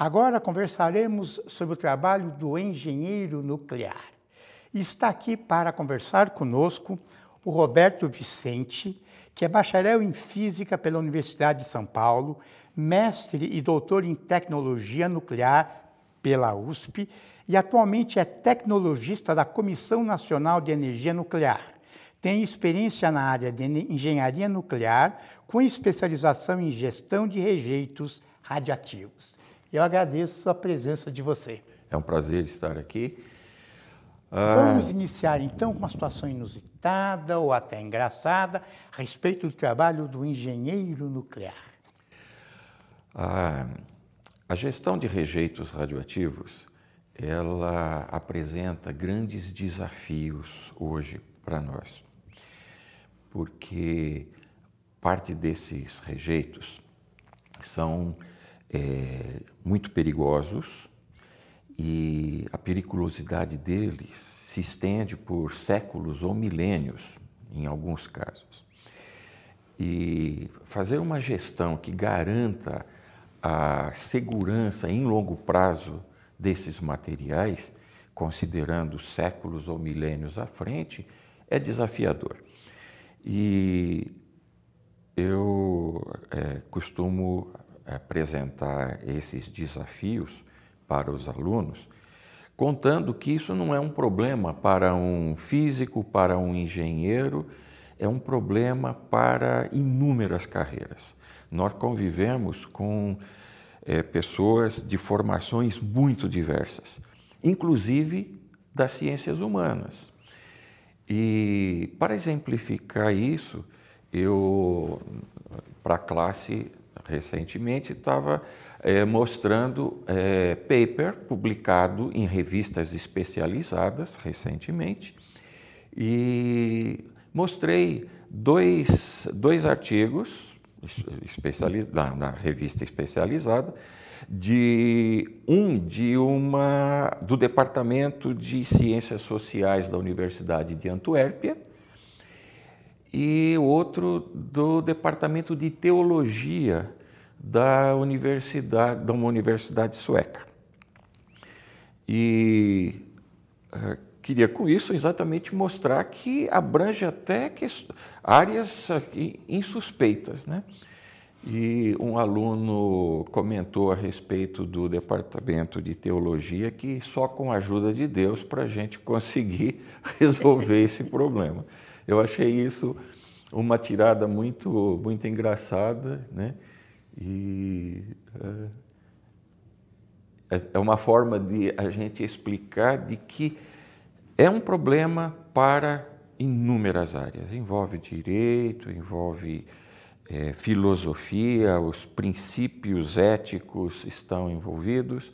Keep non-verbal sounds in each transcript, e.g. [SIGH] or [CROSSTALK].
Agora conversaremos sobre o trabalho do engenheiro nuclear. Está aqui para conversar conosco o Roberto Vicente, que é bacharel em Física pela Universidade de São Paulo, mestre e doutor em Tecnologia Nuclear pela USP e atualmente é tecnologista da Comissão Nacional de Energia Nuclear. Tem experiência na área de engenharia nuclear, com especialização em gestão de rejeitos radiativos. Eu agradeço a presença de você. É um prazer estar aqui. Vamos ah... iniciar então com uma situação inusitada ou até engraçada a respeito do trabalho do engenheiro nuclear. Ah, a gestão de rejeitos radioativos ela apresenta grandes desafios hoje para nós, porque parte desses rejeitos são é, muito perigosos e a periculosidade deles se estende por séculos ou milênios, em alguns casos. E fazer uma gestão que garanta a segurança em longo prazo desses materiais, considerando séculos ou milênios à frente, é desafiador. E eu é, costumo apresentar esses desafios para os alunos, contando que isso não é um problema para um físico, para um engenheiro, é um problema para inúmeras carreiras. Nós convivemos com é, pessoas de formações muito diversas, inclusive das ciências humanas. E para exemplificar isso, eu, para a classe recentemente, estava é, mostrando é, paper publicado em revistas especializadas recentemente. E mostrei dois, dois artigos especializ, na, na, revista especializada de um de uma do departamento de ciências sociais da Universidade de Antuérpia e outro do departamento de teologia da universidade, de uma universidade sueca. E uh, queria com isso exatamente mostrar que abrange até que, áreas insuspeitas, né? E um aluno comentou a respeito do departamento de teologia que só com a ajuda de Deus para a gente [LAUGHS] conseguir resolver esse problema. Eu achei isso uma tirada muito, muito engraçada, né? E é, é uma forma de a gente explicar de que é um problema para inúmeras áreas. Envolve direito, envolve é, filosofia, os princípios éticos estão envolvidos,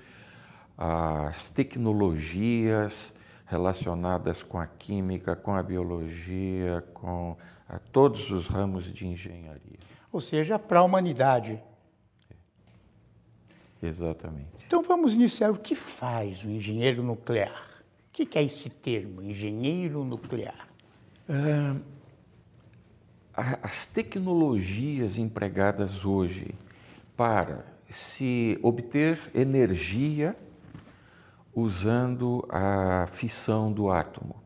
as tecnologias relacionadas com a química, com a biologia, com a todos os ramos de engenharia. Ou seja, para a humanidade. Exatamente. Então vamos iniciar. O que faz o engenheiro nuclear? O que é esse termo, engenheiro nuclear? É, as tecnologias empregadas hoje para se obter energia usando a fissão do átomo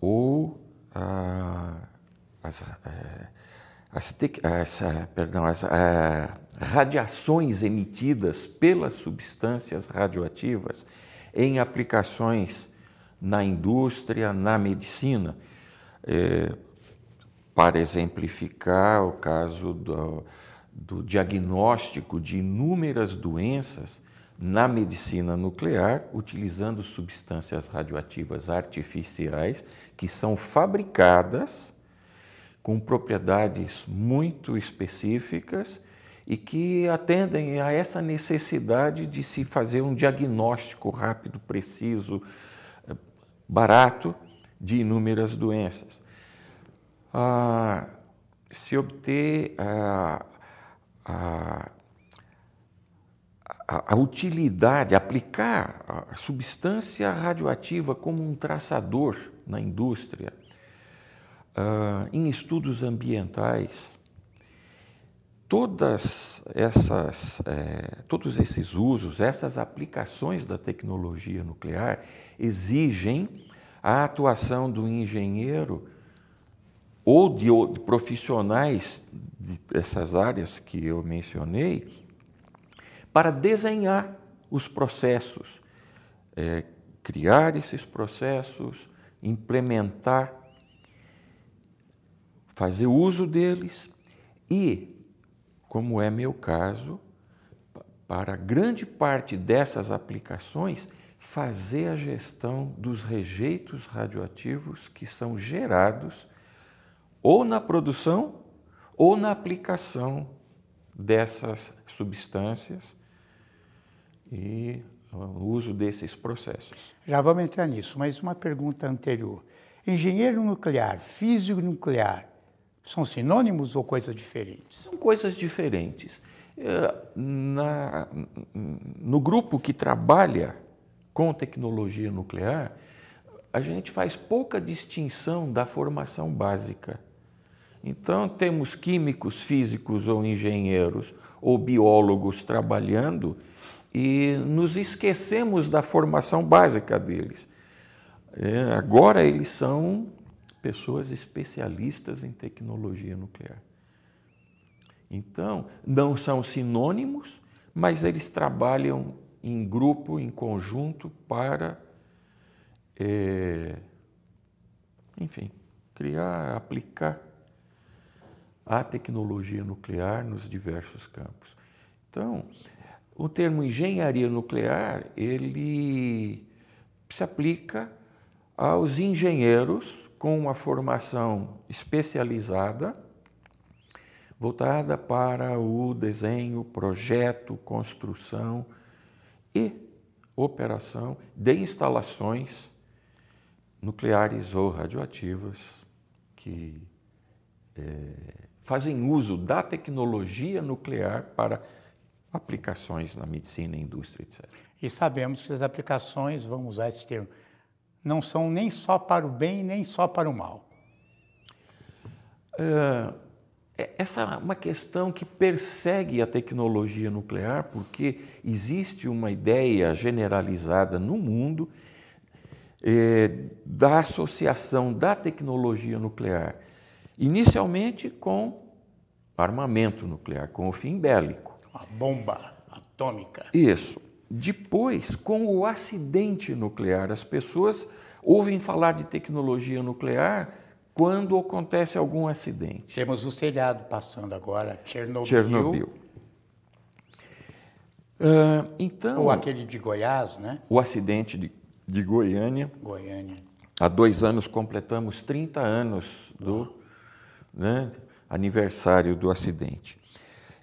ou a, as, é, as, as, perdão, as radiações emitidas pelas substâncias radioativas em aplicações na indústria, na medicina. É, para exemplificar o caso do, do diagnóstico de inúmeras doenças na medicina nuclear, utilizando substâncias radioativas artificiais que são fabricadas com propriedades muito específicas e que atendem a essa necessidade de se fazer um diagnóstico rápido, preciso, barato de inúmeras doenças. Ah, se obter a, a, a, utilidade, aplicar a substância radioativa como um traçador na indústria, ah, em estudos ambientais, todas essas, é, todos esses usos, essas aplicações da tecnologia nuclear exigem a atuação do engenheiro ou de, de profissionais dessas áreas que eu mencionei para desenhar os processos, é, criar esses processos, implementar, fazer uso deles e como é meu caso, para grande parte dessas aplicações, fazer a gestão dos rejeitos radioativos que são gerados ou na produção ou na aplicação dessas substâncias e o uso desses processos. Já vamos entrar nisso, mas uma pergunta anterior. Engenheiro nuclear, físico nuclear, são sinônimos ou coisas diferentes? São coisas diferentes. É, na, no grupo que trabalha com tecnologia nuclear, a gente faz pouca distinção da formação básica. Então, temos químicos, físicos ou engenheiros ou biólogos trabalhando e nos esquecemos da formação básica deles. É, agora eles são pessoas especialistas em tecnologia nuclear. Então, não são sinônimos, mas eles trabalham em grupo, em conjunto, para, é, enfim, criar, aplicar a tecnologia nuclear nos diversos campos. Então, o termo engenharia nuclear, ele se aplica aos engenheiros com uma formação especializada, voltada para o desenho, projeto, construção e operação de instalações nucleares ou radioativas que é, fazem uso da tecnologia nuclear para aplicações na medicina, indústria, etc. E sabemos que as aplicações, vamos usar esse termo, não são nem só para o bem, nem só para o mal. É, essa é uma questão que persegue a tecnologia nuclear, porque existe uma ideia generalizada no mundo é, da associação da tecnologia nuclear, inicialmente com armamento nuclear, com o fim bélico. A bomba atômica. Isso. Depois, com o acidente nuclear, as pessoas ouvem falar de tecnologia nuclear quando acontece algum acidente. Temos o seriado passando agora, Chernobyl. Chernobyl. Uh, então, Ou aquele de Goiás, né? O acidente de, de Goiânia. Goiânia. Há dois anos completamos 30 anos do né, aniversário do acidente.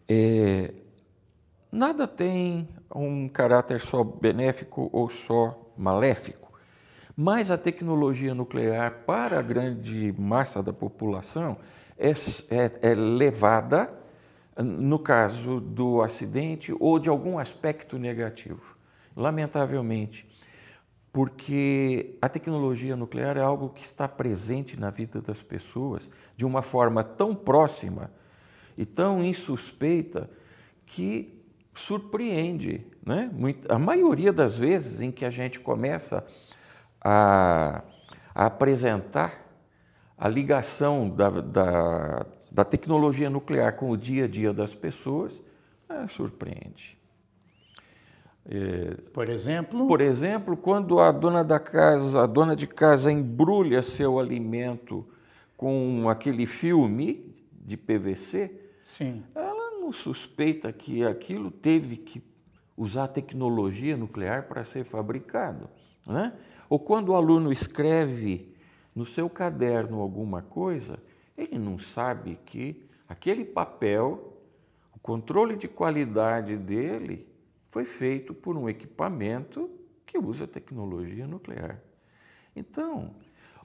É, nada tem um caráter só benéfico ou só maléfico. Mas a tecnologia nuclear para a grande massa da população é, é, é levada, no caso do acidente ou de algum aspecto negativo. Lamentavelmente, porque a tecnologia nuclear é algo que está presente na vida das pessoas de uma forma tão próxima e tão insuspeita que surpreende. Né? A maioria das vezes em que a gente começa a, a apresentar a ligação da, da, da, tecnologia nuclear com o dia a dia das pessoas, é, surpreende. É, por exemplo? Por exemplo, quando a dona da casa, a dona de casa embrulha seu alimento com aquele filme de PVC, Sim. Suspeita que aquilo teve que usar tecnologia nuclear para ser fabricado. Né? Ou quando o aluno escreve no seu caderno alguma coisa, ele não sabe que aquele papel, o controle de qualidade dele, foi feito por um equipamento que usa tecnologia nuclear. Então,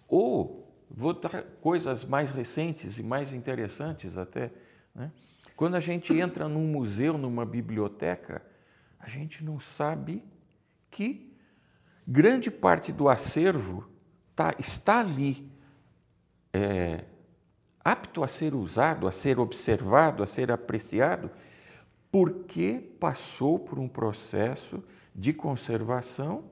ou vou dar coisas mais recentes e mais interessantes até. Né? Quando a gente entra num museu, numa biblioteca, a gente não sabe que grande parte do acervo tá, está ali é, apto a ser usado, a ser observado, a ser apreciado, porque passou por um processo de conservação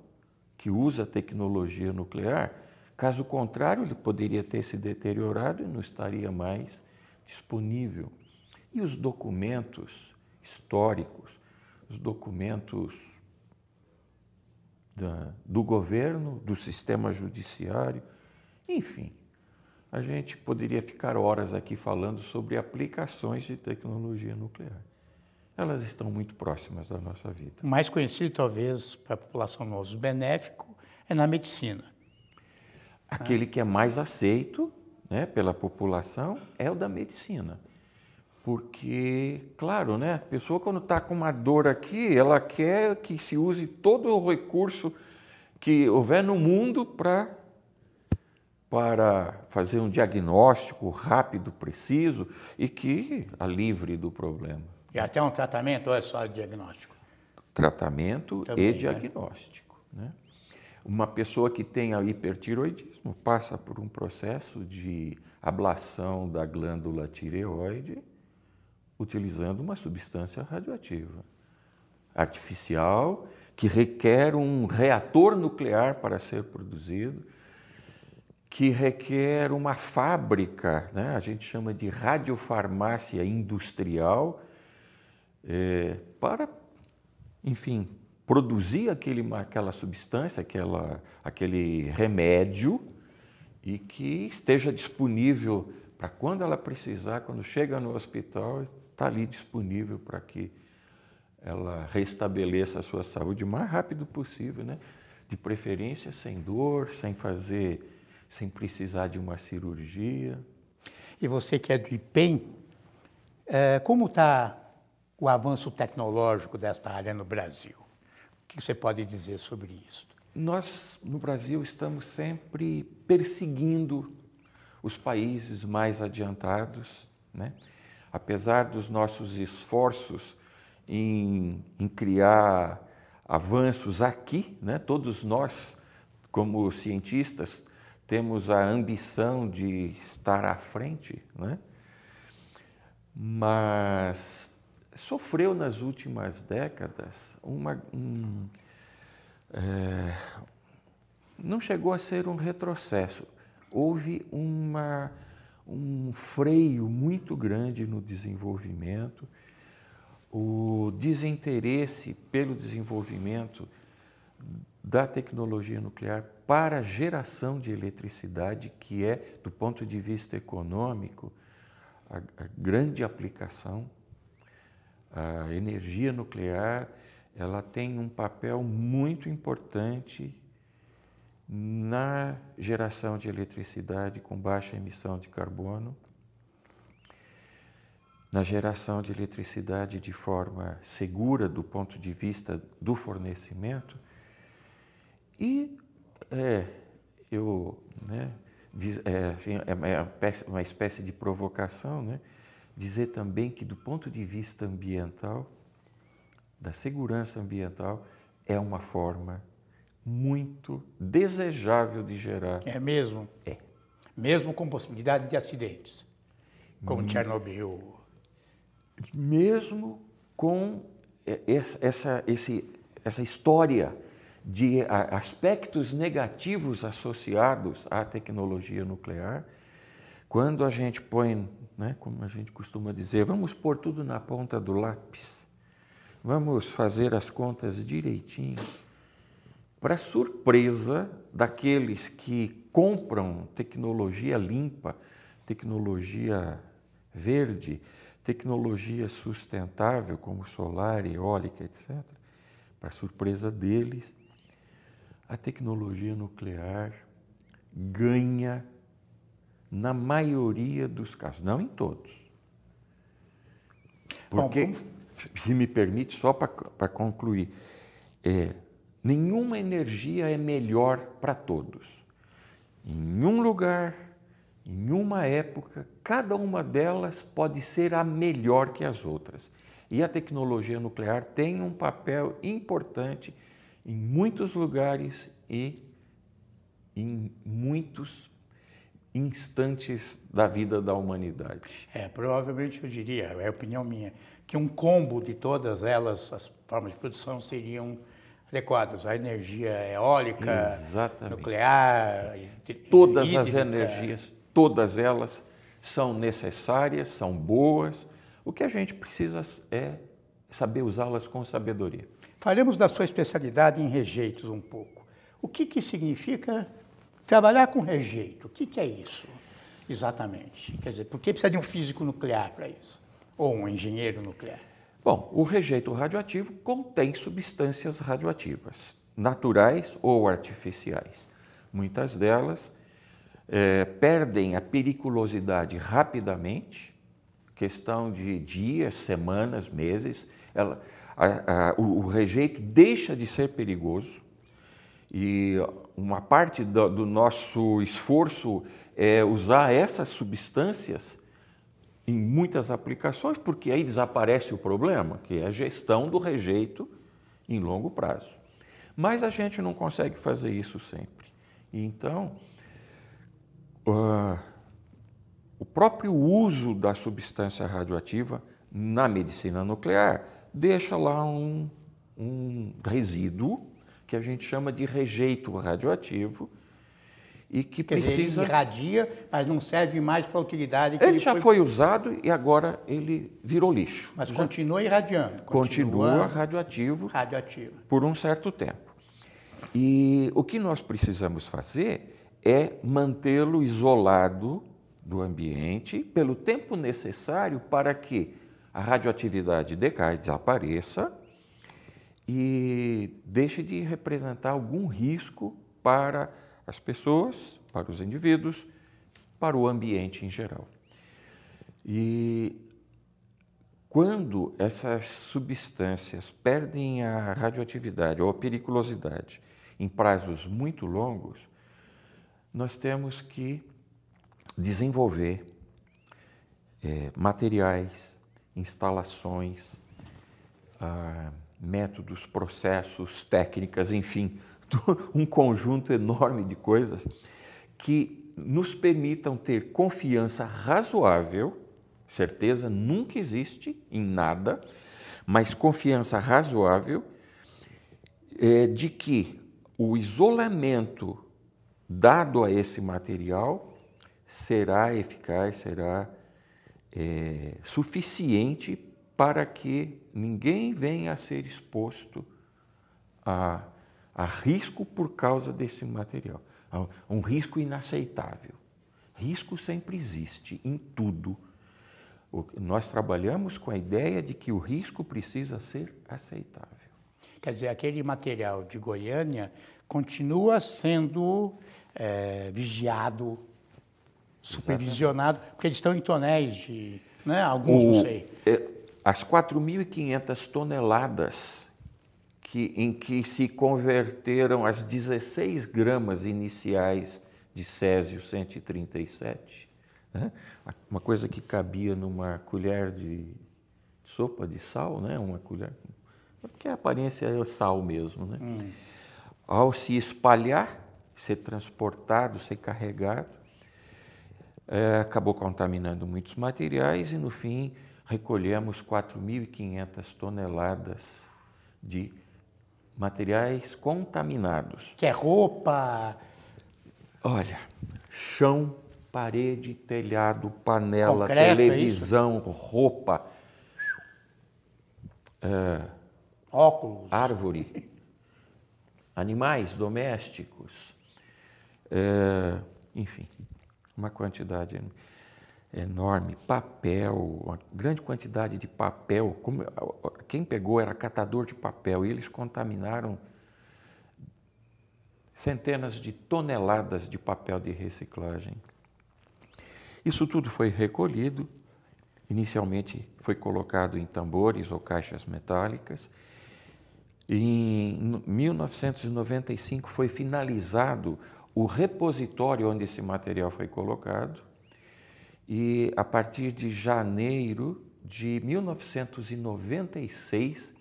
que usa tecnologia nuclear. Caso contrário, ele poderia ter se deteriorado e não estaria mais disponível. E os documentos históricos, os documentos da, do governo, do sistema judiciário, enfim. A gente poderia ficar horas aqui falando sobre aplicações de tecnologia nuclear. Elas estão muito próximas da nossa vida. O mais conhecido, talvez, para a população no uso benéfico, é na medicina. Aquele que é mais aceito né, pela população é o da medicina. Porque, claro, né, a pessoa quando está com uma dor aqui, ela quer que se use todo o recurso que houver no mundo para para fazer um diagnóstico rápido, preciso e que a livre do problema. E até um tratamento ou é só diagnóstico? Tratamento Também, e né? diagnóstico. Né? Uma pessoa que tem hipertiroidismo passa por um processo de ablação da glândula tireoide utilizando uma substância radioativa artificial que requer um reator nuclear para ser produzido, que requer uma fábrica, né? a gente chama de radiofarmácia industrial, é, para, enfim, produzir aquele, aquela substância, aquela, aquele remédio e que esteja disponível para quando ela precisar, quando chega no hospital, está ali disponível para que ela restabeleça a sua saúde o mais rápido possível, né? De preferência sem dor, sem fazer, sem precisar de uma cirurgia. E você que é do IPEM, é, como está o avanço tecnológico desta área no Brasil? O que você pode dizer sobre isso? Nós, no Brasil, estamos sempre perseguindo os países mais adiantados, né? apesar dos nossos esforços em, em criar avanços aqui, né? todos nós, como cientistas, temos a ambição de estar à frente, né? mas sofreu nas últimas décadas uma. Um, é, não chegou a ser um retrocesso, houve uma um freio muito grande no desenvolvimento, o desinteresse pelo desenvolvimento da tecnologia nuclear para a geração de eletricidade, que é, do ponto de vista econômico, a, a grande aplicação. A energia nuclear ela tem um papel muito importante na geração de eletricidade com baixa emissão de carbono, na geração de eletricidade de forma segura do ponto de vista do fornecimento e é, eu, né, diz, é, é uma espécie de provocação, né, dizer também que do ponto de vista ambiental, da segurança ambiental, é uma forma muito desejável de gerar. É mesmo? É. Mesmo com possibilidade de acidentes, como hum. Chernobyl. Mesmo com essa, esse, essa história de aspectos negativos associados à tecnologia nuclear, quando a gente põe, né, como a gente costuma dizer, vamos pôr tudo na ponta do lápis, vamos fazer as contas direitinho para surpresa daqueles que compram tecnologia limpa, tecnologia verde, tecnologia sustentável, como solar, eólica, etc. Para surpresa deles, a tecnologia nuclear ganha na maioria dos casos, não em todos. Porque, Bom, se me permite, só para concluir, é, Nenhuma energia é melhor para todos. Em um lugar, em uma época, cada uma delas pode ser a melhor que as outras. E a tecnologia nuclear tem um papel importante em muitos lugares e em muitos instantes da vida da humanidade. É, provavelmente eu diria, é a opinião minha, que um combo de todas elas, as formas de produção seriam adequadas. A energia eólica, Exatamente. nuclear, Todas hídrica. as energias, todas elas são necessárias, são boas. O que a gente precisa é saber usá-las com sabedoria. Faremos da sua especialidade em rejeitos um pouco. O que, que significa trabalhar com rejeito? O que, que é isso, exatamente? Quer dizer, por que precisa de um físico nuclear para isso? Ou um engenheiro nuclear? Bom, o rejeito radioativo contém substâncias radioativas, naturais ou artificiais. Muitas delas eh, perdem a periculosidade rapidamente, questão de dias, semanas, meses. Ela, a, a, o, o, rejeito deixa de ser perigoso e uma parte do, do nosso esforço é usar essas substâncias em muitas aplicações, porque aí desaparece o problema, que é a gestão do rejeito em longo prazo. Mas a gente não consegue fazer isso sempre. Então, uh, o próprio uso da substância radioativa na medicina nuclear deixa lá um, um resíduo que a gente chama de rejeito radioativo, e que Quer precisa. Dizer, ele irradia, mas não serve mais para a utilidade que ele, ele já foi... foi usado e agora ele virou lixo. Mas já continua irradiando. Continua, Continua radioativo radioativo. por um certo tempo. E o que nós precisamos fazer é mantê-lo isolado do ambiente pelo tempo necessário para que a radioatividade decaia, desapareça e deixe de representar algum risco para as pessoas, para os indivíduos, para o ambiente em geral. E quando essas substâncias perdem a radioatividade ou a periculosidade em prazos muito longos, nós temos que desenvolver é, materiais, instalações, ah, métodos, processos, técnicas, enfim, [LAUGHS] um conjunto enorme de coisas que nos permitam ter confiança razoável, certeza nunca existe em nada, mas confiança razoável é, de que o isolamento dado a esse material será eficaz, será é, suficiente para que ninguém venha a ser exposto a Há risco por causa desse material. Há um risco inaceitável. Risco sempre existe em tudo. Nós trabalhamos com a ideia de que o risco precisa ser aceitável. Quer dizer, aquele material de Goiânia continua sendo é, vigiado, supervisionado, Exatamente. porque eles estão em tonéis de. Né? Alguns, o, não sei. É, as 4.500 toneladas que, em que se converteram as 16 gramas iniciais de Césio 137, né? uma coisa que cabia numa colher de sopa de sal, né? uma colher, porque a aparência é sal mesmo. Né? Hum. Ao se espalhar, ser transportado, ser carregado, é, acabou contaminando muitos materiais e, no fim, recolhemos 4.500 toneladas de materiais contaminados. Que é roupa. Olha, chão, parede, telhado, panela, Concreto, é televisão, é roupa, é, óculos, árvore, animais domésticos, é, enfim, uma quantidade enorme, papel, uma grande quantidade de papel. Como, quem pegou era catador de papel e eles contaminaram centenas de toneladas de papel de reciclagem. Isso tudo foi recolhido, inicialmente foi colocado em tambores ou caixas metálicas. Em 1995 foi finalizado o repositório onde esse material foi colocado e a partir de janeiro de 1996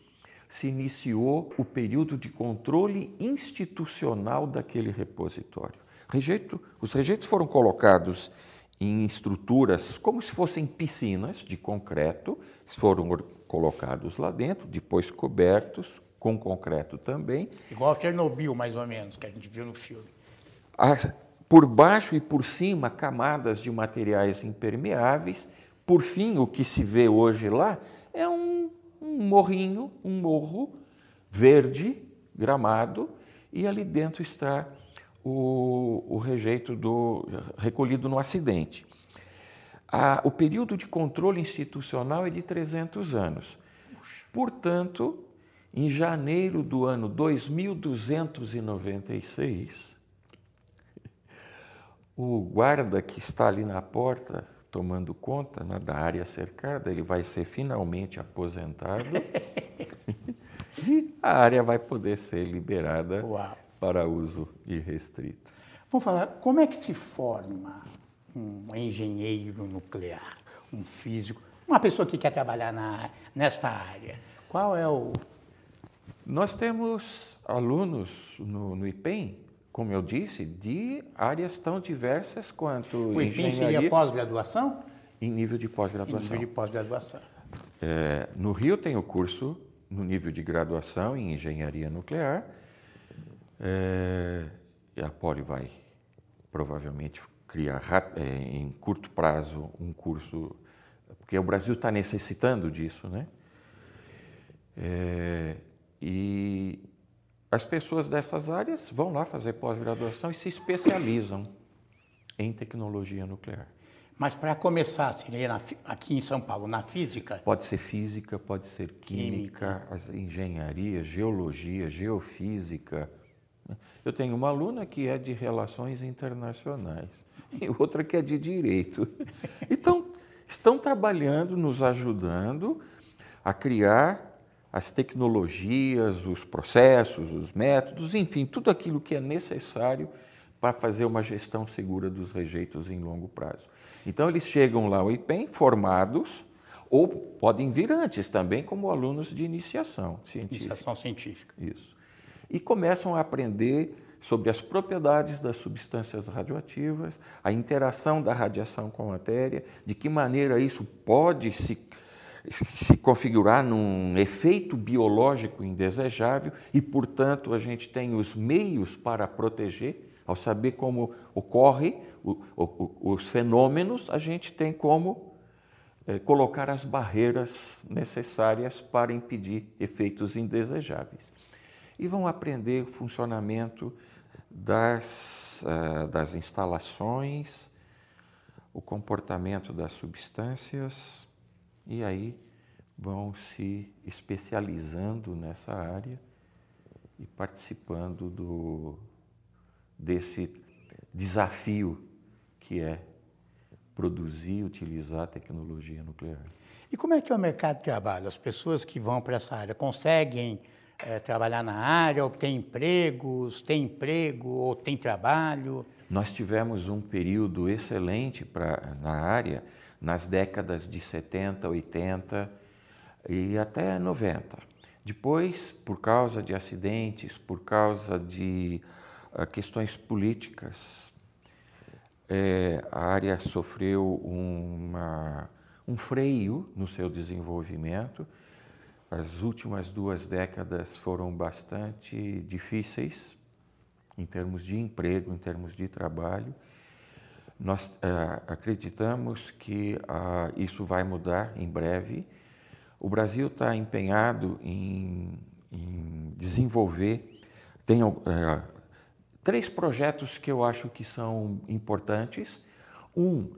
se iniciou o período de controle institucional daquele repositório. Rejeito, os rejeitos foram colocados em estruturas como se fossem piscinas de concreto, foram colocados lá dentro, depois cobertos com concreto também. Igual Chernobyl, mais ou menos, que a gente viu no filme. Por baixo e por cima, camadas de materiais impermeáveis. Por fim, o que se vê hoje lá é um, um morrinho, um morro verde, gramado, e ali dentro está o, o rejeito do, recolhido no acidente. A, o período de controle institucional é de 300 anos. Portanto, em janeiro do ano 2296, o guarda que está ali na porta tomando conta né, da área cercada, ele vai ser finalmente aposentado [LAUGHS] e a área vai poder ser liberada Uau. para uso irrestrito. Vamos falar, como é que se forma um engenheiro nuclear, um físico, uma pessoa que quer trabalhar na, nesta área? Qual é o nós temos alunos no, no IPEM, como eu disse, de áreas tão diversas quanto o seria pós-graduação? Em nível de pós-graduação. Em nível de pós-graduação. É, no Rio tem o curso no nível de graduação em engenharia nuclear. É, e a Poli vai provavelmente criar é, em curto prazo um curso, porque o Brasil está necessitando disso, né? É, e as pessoas dessas áreas vão lá fazer pós-graduação e se especializam em tecnologia nuclear. Mas para começar, seria na, aqui em São Paulo, na física? Pode ser física, pode ser química, química. engenharia, geologia, geofísica. Eu tenho uma aluna que é de relações internacionais [LAUGHS] e outra que é de direito. [LAUGHS] Então, estão trabalhando, nos ajudando a criar as tecnologias, os processos, os métodos, enfim, tudo aquilo que é necessário para fazer uma gestão segura dos rejeitos em longo prazo. Então, eles chegam lá ao IPEM formados, ou podem vir antes também como alunos de iniciação científica. Iniciação científica. Isso. E começam a aprender sobre as propriedades das substâncias radioativas, a interação da radiação com a matéria, de que maneira isso pode se se configurar num efeito biológico indesejável e, portanto, a gente tem os meios para proteger. Ao saber como ocorre o, o, os fenômenos, a gente tem como é, colocar as barreiras necessárias para impedir efeitos indesejáveis. E vão aprender o funcionamento das, uh, das instalações, o comportamento das substâncias, e aí vão se especializando nessa área e participando do, desse desafio que é produzir e utilizar tecnologia nuclear. E como é que é o mercado de trabalho? As pessoas que vão para essa área conseguem é, trabalhar na área, ou têm empregos, têm emprego ou têm trabalho? Nós tivemos um período excelente pra, na área nas décadas de 70, 80 e até 90. Depois, por causa de acidentes, por causa de uh, questões políticas, é, a área sofreu uma, um freio no seu desenvolvimento. As últimas duas décadas foram bastante difíceis em termos de emprego, em termos de trabalho. Nós uh, acreditamos que uh, isso vai mudar em breve. O Brasil está empenhado em, em, desenvolver, tem uh, três projetos que eu acho que são importantes. Um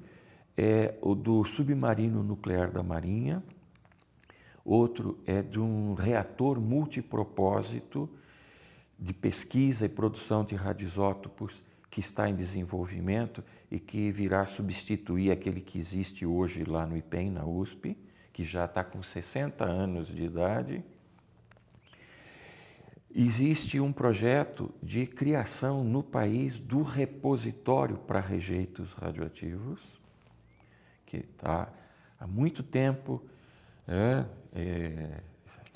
é o do submarino nuclear da Marinha, outro é de um reator multipropósito de pesquisa e produção de radioisótopos que está em desenvolvimento e que virá substituir aquele que existe hoje lá no IPEM, na USP, que já está com 60 anos de idade. Existe um projeto de criação no país do repositório para rejeitos radioativos, que está há muito tempo. É, é,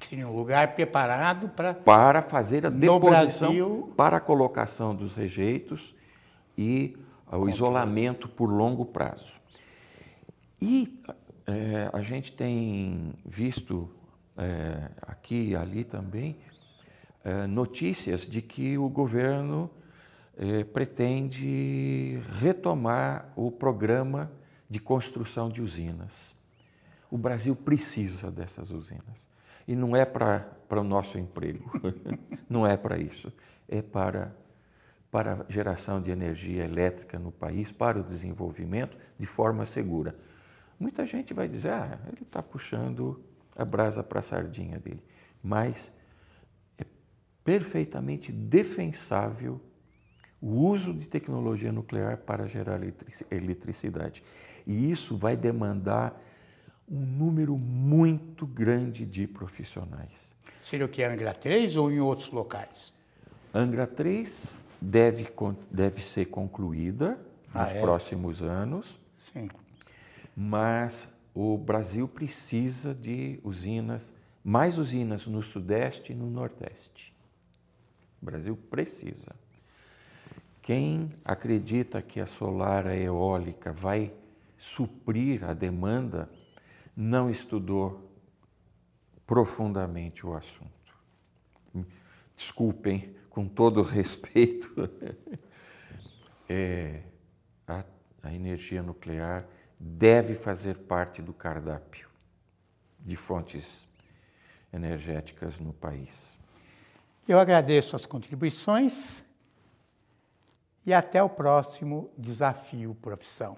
Seria um lugar preparado para. Para fazer a deposição, para a colocação dos rejeitos e o isolamento por longo prazo. E é, a gente tem visto é, aqui e ali também é, notícias de que o governo pretende retomar o programa de construção de usinas. O Brasil precisa dessas usinas. E não é para o nosso emprego, [LAUGHS] não é para isso. É para, para a geração de energia elétrica no país, para o desenvolvimento de forma segura. Muita gente vai dizer, ah, ele está puxando a brasa para a sardinha dele. Mas é perfeitamente defensável o uso de tecnologia nuclear para gerar eletricidade. E isso vai demandar um número muito grande de profissionais. Seria o que? Angra 3 ou em outros locais? Angra 3 deve, deve ser concluída ah, nos é? próximos anos. Sim. Mas o Brasil precisa de usinas, mais usinas no Sudeste e no Nordeste. O Brasil precisa. Quem acredita que a solar, a eólica vai suprir a demanda, não estudou profundamente o assunto. Desculpem, com todo respeito, [LAUGHS] é, a, a energia nuclear deve fazer parte do cardápio de fontes energéticas no país. Eu agradeço as contribuições e até o próximo Desafio Profissão.